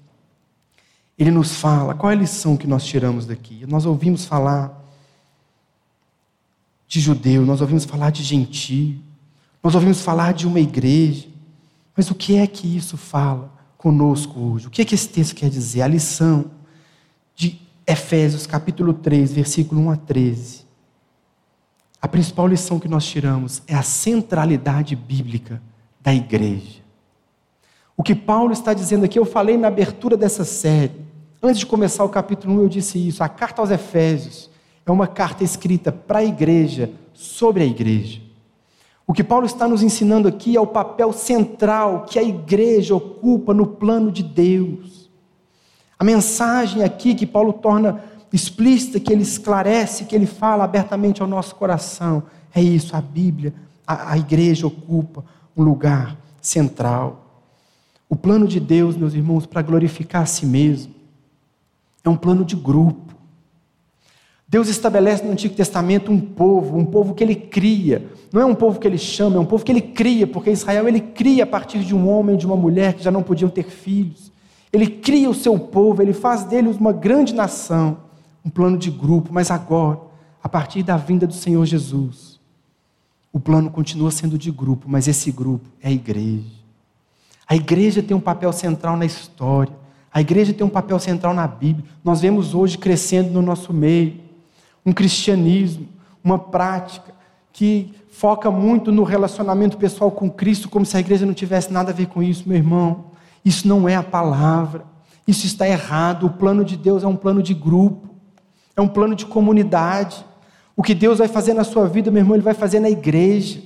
ele nos fala qual é a lição que nós tiramos daqui. Nós ouvimos falar de judeu, nós ouvimos falar de gentio, nós ouvimos falar de uma igreja, mas o que é que isso fala conosco hoje? O que é que esse texto quer dizer? A lição de Efésios capítulo 3, versículo 1 a 13. A principal lição que nós tiramos é a centralidade bíblica da igreja. O que Paulo está dizendo aqui, eu falei na abertura dessa série. Antes de começar o capítulo 1, eu disse isso. A carta aos Efésios é uma carta escrita para a igreja, sobre a igreja. O que Paulo está nos ensinando aqui é o papel central que a igreja ocupa no plano de Deus. A mensagem aqui que Paulo torna explícita, que ele esclarece, que ele fala abertamente ao nosso coração, é isso: a Bíblia, a, a igreja ocupa um lugar central. O plano de Deus, meus irmãos, para glorificar a si mesmo, é um plano de grupo. Deus estabelece no Antigo Testamento um povo, um povo que ele cria. Não é um povo que ele chama, é um povo que ele cria, porque Israel ele cria a partir de um homem e de uma mulher que já não podiam ter filhos. Ele cria o seu povo, ele faz deles uma grande nação, um plano de grupo, mas agora, a partir da vinda do Senhor Jesus, o plano continua sendo de grupo, mas esse grupo é a igreja. A igreja tem um papel central na história. A igreja tem um papel central na Bíblia. Nós vemos hoje crescendo no nosso meio um cristianismo, uma prática que foca muito no relacionamento pessoal com Cristo, como se a igreja não tivesse nada a ver com isso, meu irmão. Isso não é a palavra. Isso está errado. O plano de Deus é um plano de grupo, é um plano de comunidade. O que Deus vai fazer na sua vida, meu irmão, Ele vai fazer na igreja.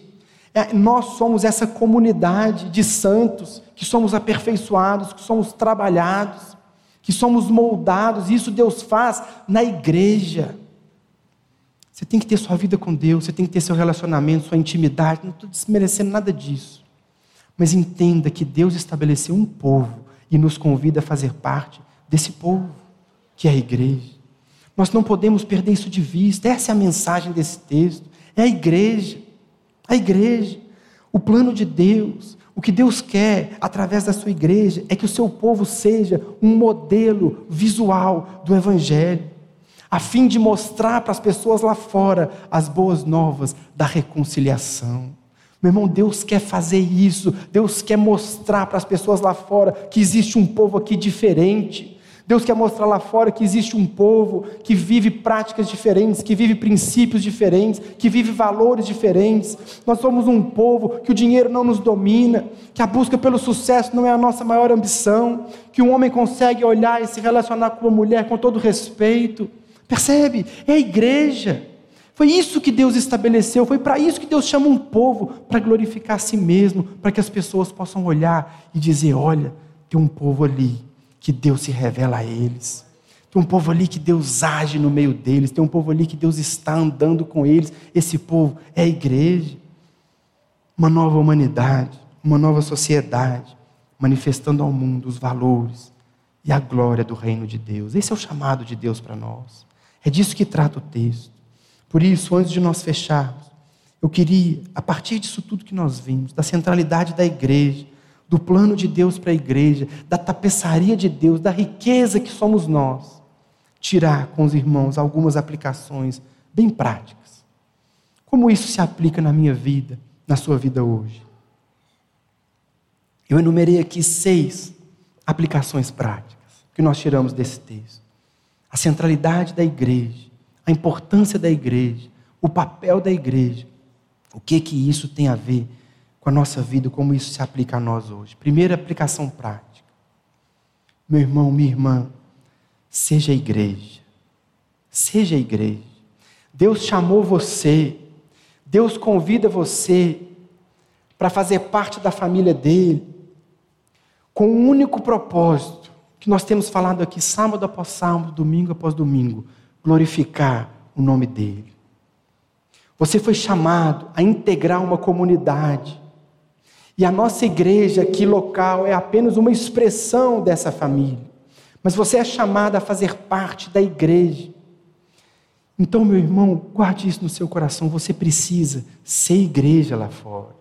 É, nós somos essa comunidade de santos que somos aperfeiçoados, que somos trabalhados, que somos moldados. Isso Deus faz na igreja. Você tem que ter sua vida com Deus, você tem que ter seu relacionamento, sua intimidade. Não estou desmerecendo nada disso. Mas entenda que Deus estabeleceu um povo e nos convida a fazer parte desse povo, que é a igreja. Nós não podemos perder isso de vista. Essa é a mensagem desse texto. É a igreja. A igreja. O plano de Deus. O que Deus quer através da sua igreja é que o seu povo seja um modelo visual do Evangelho a fim de mostrar para as pessoas lá fora as boas novas da reconciliação. Meu irmão, Deus quer fazer isso, Deus quer mostrar para as pessoas lá fora que existe um povo aqui diferente. Deus quer mostrar lá fora que existe um povo que vive práticas diferentes, que vive princípios diferentes, que vive valores diferentes. Nós somos um povo que o dinheiro não nos domina, que a busca pelo sucesso não é a nossa maior ambição, que um homem consegue olhar e se relacionar com uma mulher com todo respeito. Percebe? É a igreja. Foi isso que Deus estabeleceu, foi para isso que Deus chama um povo, para glorificar a si mesmo, para que as pessoas possam olhar e dizer: olha, tem um povo ali que Deus se revela a eles. Tem um povo ali que Deus age no meio deles, tem um povo ali que Deus está andando com eles. Esse povo é a igreja. Uma nova humanidade, uma nova sociedade, manifestando ao mundo os valores e a glória do reino de Deus. Esse é o chamado de Deus para nós. É disso que trata o texto. Por isso, antes de nós fecharmos, eu queria, a partir disso tudo que nós vimos, da centralidade da igreja, do plano de Deus para a igreja, da tapeçaria de Deus, da riqueza que somos nós, tirar com os irmãos algumas aplicações bem práticas. Como isso se aplica na minha vida, na sua vida hoje? Eu enumerei aqui seis aplicações práticas que nós tiramos desse texto. A centralidade da igreja, a importância da igreja, o papel da igreja. O que que isso tem a ver com a nossa vida, como isso se aplica a nós hoje. Primeira aplicação prática. Meu irmão, minha irmã, seja a igreja. Seja a igreja. Deus chamou você, Deus convida você para fazer parte da família dele, com um único propósito, que nós temos falado aqui sábado após sábado, domingo após domingo, glorificar o nome dele. Você foi chamado a integrar uma comunidade, e a nossa igreja aqui local é apenas uma expressão dessa família. Mas você é chamado a fazer parte da igreja. Então, meu irmão, guarde isso no seu coração. Você precisa ser igreja lá fora.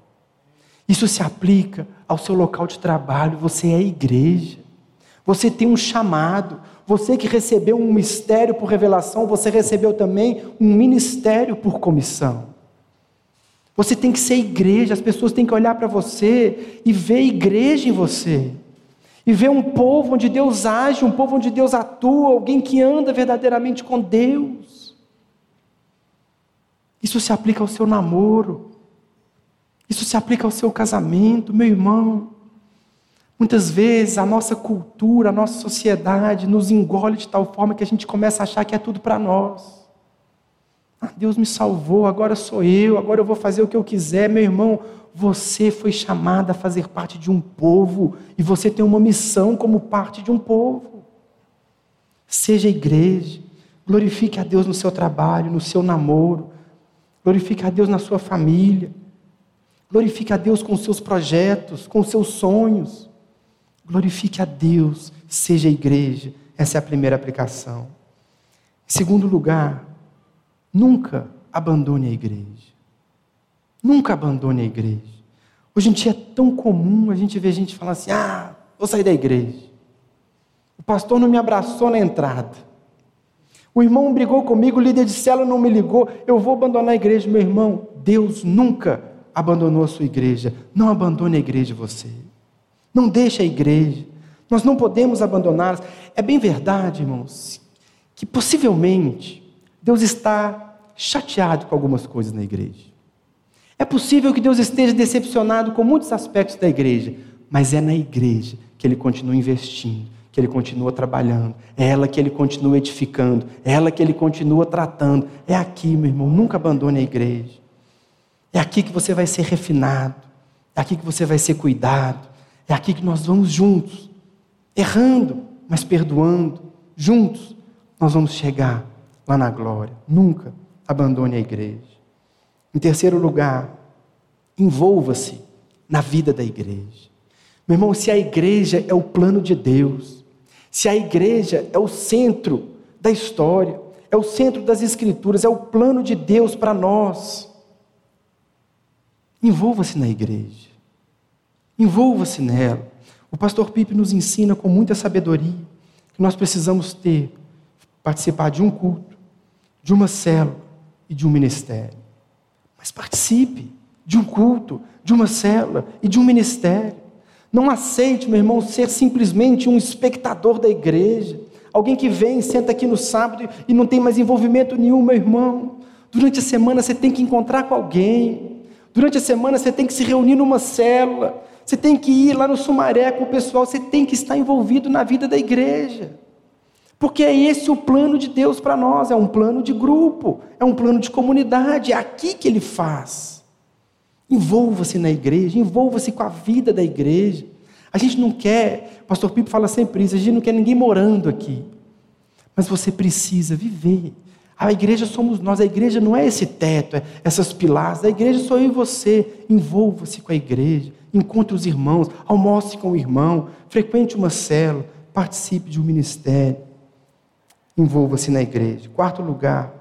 Isso se aplica ao seu local de trabalho. Você é igreja. Você tem um chamado. Você que recebeu um mistério por revelação, você recebeu também um ministério por comissão. Você tem que ser igreja, as pessoas têm que olhar para você e ver igreja em você. E ver um povo onde Deus age, um povo onde Deus atua, alguém que anda verdadeiramente com Deus. Isso se aplica ao seu namoro. Isso se aplica ao seu casamento, meu irmão. Muitas vezes a nossa cultura, a nossa sociedade nos engole de tal forma que a gente começa a achar que é tudo para nós. Ah, Deus me salvou, agora sou eu, agora eu vou fazer o que eu quiser. Meu irmão, você foi chamado a fazer parte de um povo e você tem uma missão como parte de um povo. Seja igreja, glorifique a Deus no seu trabalho, no seu namoro, glorifique a Deus na sua família, glorifique a Deus com os seus projetos, com os seus sonhos. Glorifique a Deus, seja igreja. Essa é a primeira aplicação. Em segundo lugar, Nunca abandone a igreja. Nunca abandone a igreja. Hoje em dia é tão comum a gente ver gente falando assim: ah, vou sair da igreja. O pastor não me abraçou na entrada. O irmão brigou comigo, o líder de célula não me ligou, eu vou abandonar a igreja. Meu irmão, Deus nunca abandonou a sua igreja. Não abandone a igreja você. Não deixe a igreja. Nós não podemos abandoná-las. É bem verdade, irmãos, que possivelmente Deus está chateado com algumas coisas na igreja. É possível que Deus esteja decepcionado com muitos aspectos da igreja, mas é na igreja que Ele continua investindo, que Ele continua trabalhando, é ela que Ele continua edificando, é ela que Ele continua tratando. É aqui, meu irmão, nunca abandone a igreja. É aqui que você vai ser refinado, é aqui que você vai ser cuidado, é aqui que nós vamos juntos, errando, mas perdoando, juntos, nós vamos chegar lá na glória. Nunca abandone a igreja. Em terceiro lugar, envolva-se na vida da igreja. Meu irmão, se a igreja é o plano de Deus, se a igreja é o centro da história, é o centro das escrituras, é o plano de Deus para nós, envolva-se na igreja. Envolva-se nela. O pastor Pipe nos ensina com muita sabedoria que nós precisamos ter, participar de um culto, de uma célula e de um ministério. Mas participe de um culto, de uma célula e de um ministério. Não aceite, meu irmão, ser simplesmente um espectador da igreja. Alguém que vem, senta aqui no sábado e não tem mais envolvimento nenhum, meu irmão. Durante a semana você tem que encontrar com alguém. Durante a semana você tem que se reunir numa célula. Você tem que ir lá no Sumaré com o pessoal. Você tem que estar envolvido na vida da igreja. Porque é esse o plano de Deus para nós. É um plano de grupo. É um plano de comunidade. É aqui que Ele faz. Envolva-se na igreja. Envolva-se com a vida da igreja. A gente não quer, o pastor Pipo fala sempre isso, a gente não quer ninguém morando aqui. Mas você precisa viver. A igreja somos nós, a igreja não é esse teto, é essas pilares, a igreja sou eu e você. Envolva-se com a igreja, encontre os irmãos, almoce com o irmão, frequente uma célula, participe de um ministério. Envolva-se na igreja. Quarto lugar,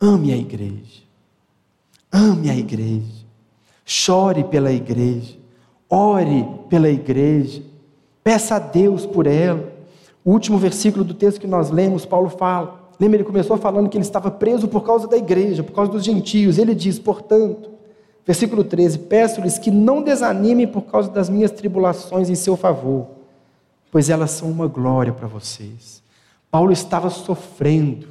ame a igreja. Ame a igreja. Chore pela igreja. Ore pela igreja. Peça a Deus por ela. O último versículo do texto que nós lemos, Paulo fala. Lembra, ele começou falando que ele estava preso por causa da igreja, por causa dos gentios. Ele diz, portanto, versículo 13: Peço-lhes que não desanimem por causa das minhas tribulações em seu favor, pois elas são uma glória para vocês. Paulo estava sofrendo.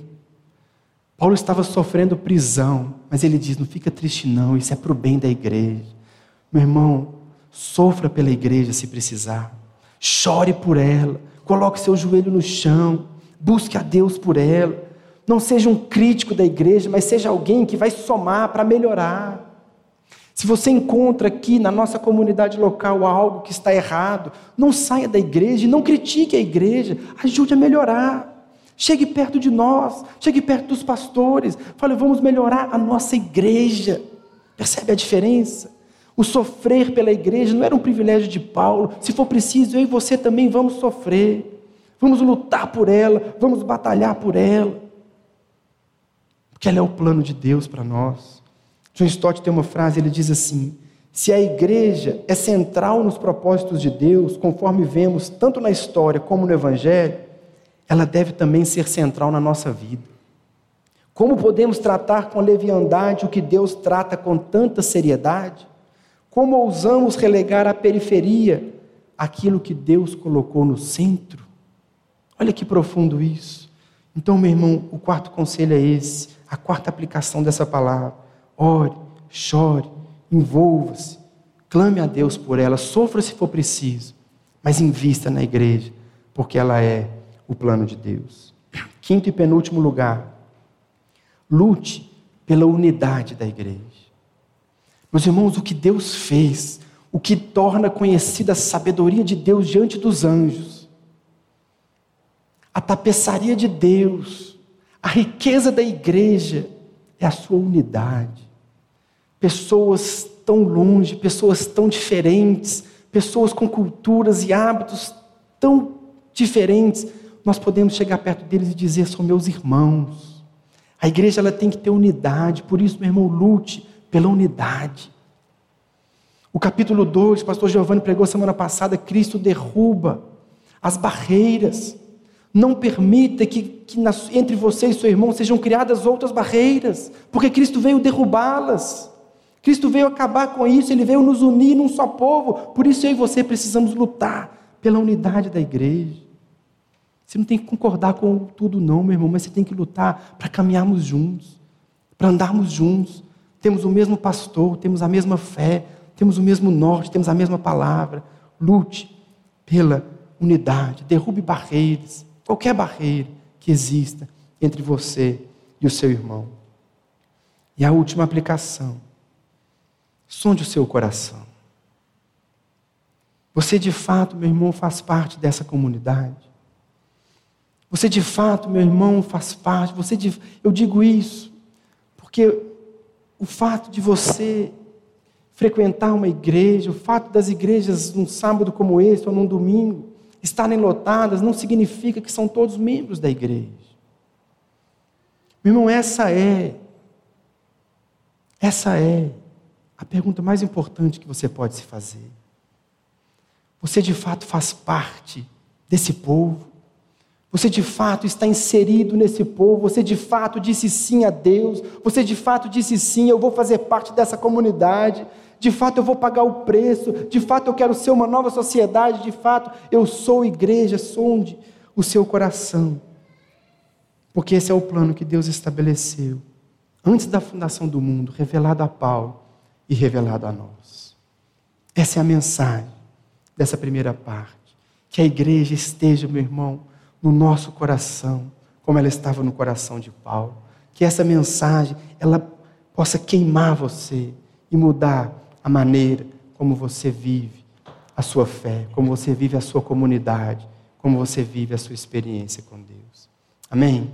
Paulo estava sofrendo prisão, mas ele diz: não fica triste, não, isso é para o bem da igreja. Meu irmão, Sofra pela igreja se precisar. Chore por ela. Coloque seu joelho no chão. Busque a Deus por ela. Não seja um crítico da igreja, mas seja alguém que vai somar para melhorar. Se você encontra aqui na nossa comunidade local algo que está errado, não saia da igreja não critique a igreja, ajude a melhorar. Chegue perto de nós, chegue perto dos pastores, fale, vamos melhorar a nossa igreja. Percebe a diferença? O sofrer pela igreja não era um privilégio de Paulo. Se for preciso, eu e você também vamos sofrer. Vamos lutar por ela, vamos batalhar por ela. Porque ela é o plano de Deus para nós. John Stott tem uma frase, ele diz assim: se a igreja é central nos propósitos de Deus, conforme vemos tanto na história como no Evangelho, ela deve também ser central na nossa vida. Como podemos tratar com leviandade o que Deus trata com tanta seriedade? Como ousamos relegar à periferia aquilo que Deus colocou no centro? Olha que profundo isso. Então, meu irmão, o quarto conselho é esse, a quarta aplicação dessa palavra. Ore, chore, envolva-se, clame a Deus por ela, sofra se for preciso, mas invista na igreja, porque ela é o plano de Deus. Quinto e penúltimo lugar, lute pela unidade da igreja. Meus irmãos, o que Deus fez, o que torna conhecida a sabedoria de Deus diante dos anjos, a tapeçaria de Deus, a riqueza da igreja é a sua unidade. Pessoas tão longe, pessoas tão diferentes, pessoas com culturas e hábitos tão diferentes, nós podemos chegar perto deles e dizer: são meus irmãos. A igreja ela tem que ter unidade, por isso, meu irmão, lute pela unidade. O capítulo 2, o pastor Giovanni pregou semana passada, Cristo derruba as barreiras. Não permita que, que entre você e seu irmão sejam criadas outras barreiras, porque Cristo veio derrubá-las. Cristo veio acabar com isso, ele veio nos unir num só povo. Por isso eu e você precisamos lutar pela unidade da igreja. Você não tem que concordar com tudo, não, meu irmão, mas você tem que lutar para caminharmos juntos, para andarmos juntos, temos o mesmo pastor, temos a mesma fé, temos o mesmo norte, temos a mesma palavra. Lute pela unidade, derrube barreiras, qualquer barreira que exista entre você e o seu irmão. E a última aplicação: sonde o seu coração. Você de fato, meu irmão, faz parte dessa comunidade. Você de fato, meu irmão, faz parte. Você de... Eu digo isso porque o fato de você frequentar uma igreja, o fato das igrejas num sábado como esse ou num domingo estarem lotadas, não significa que são todos membros da igreja. Meu irmão, essa é, essa é a pergunta mais importante que você pode se fazer. Você de fato faz parte desse povo? Você de fato está inserido nesse povo, você de fato disse sim a Deus, você de fato disse sim, eu vou fazer parte dessa comunidade, de fato eu vou pagar o preço, de fato eu quero ser uma nova sociedade, de fato eu sou igreja, sou onde? O seu coração. Porque esse é o plano que Deus estabeleceu antes da fundação do mundo, revelado a Paulo e revelado a nós. Essa é a mensagem dessa primeira parte. Que a igreja esteja, meu irmão, no nosso coração, como ela estava no coração de Paulo. Que essa mensagem ela possa queimar você e mudar a maneira como você vive a sua fé, como você vive a sua comunidade, como você vive a sua experiência com Deus. Amém?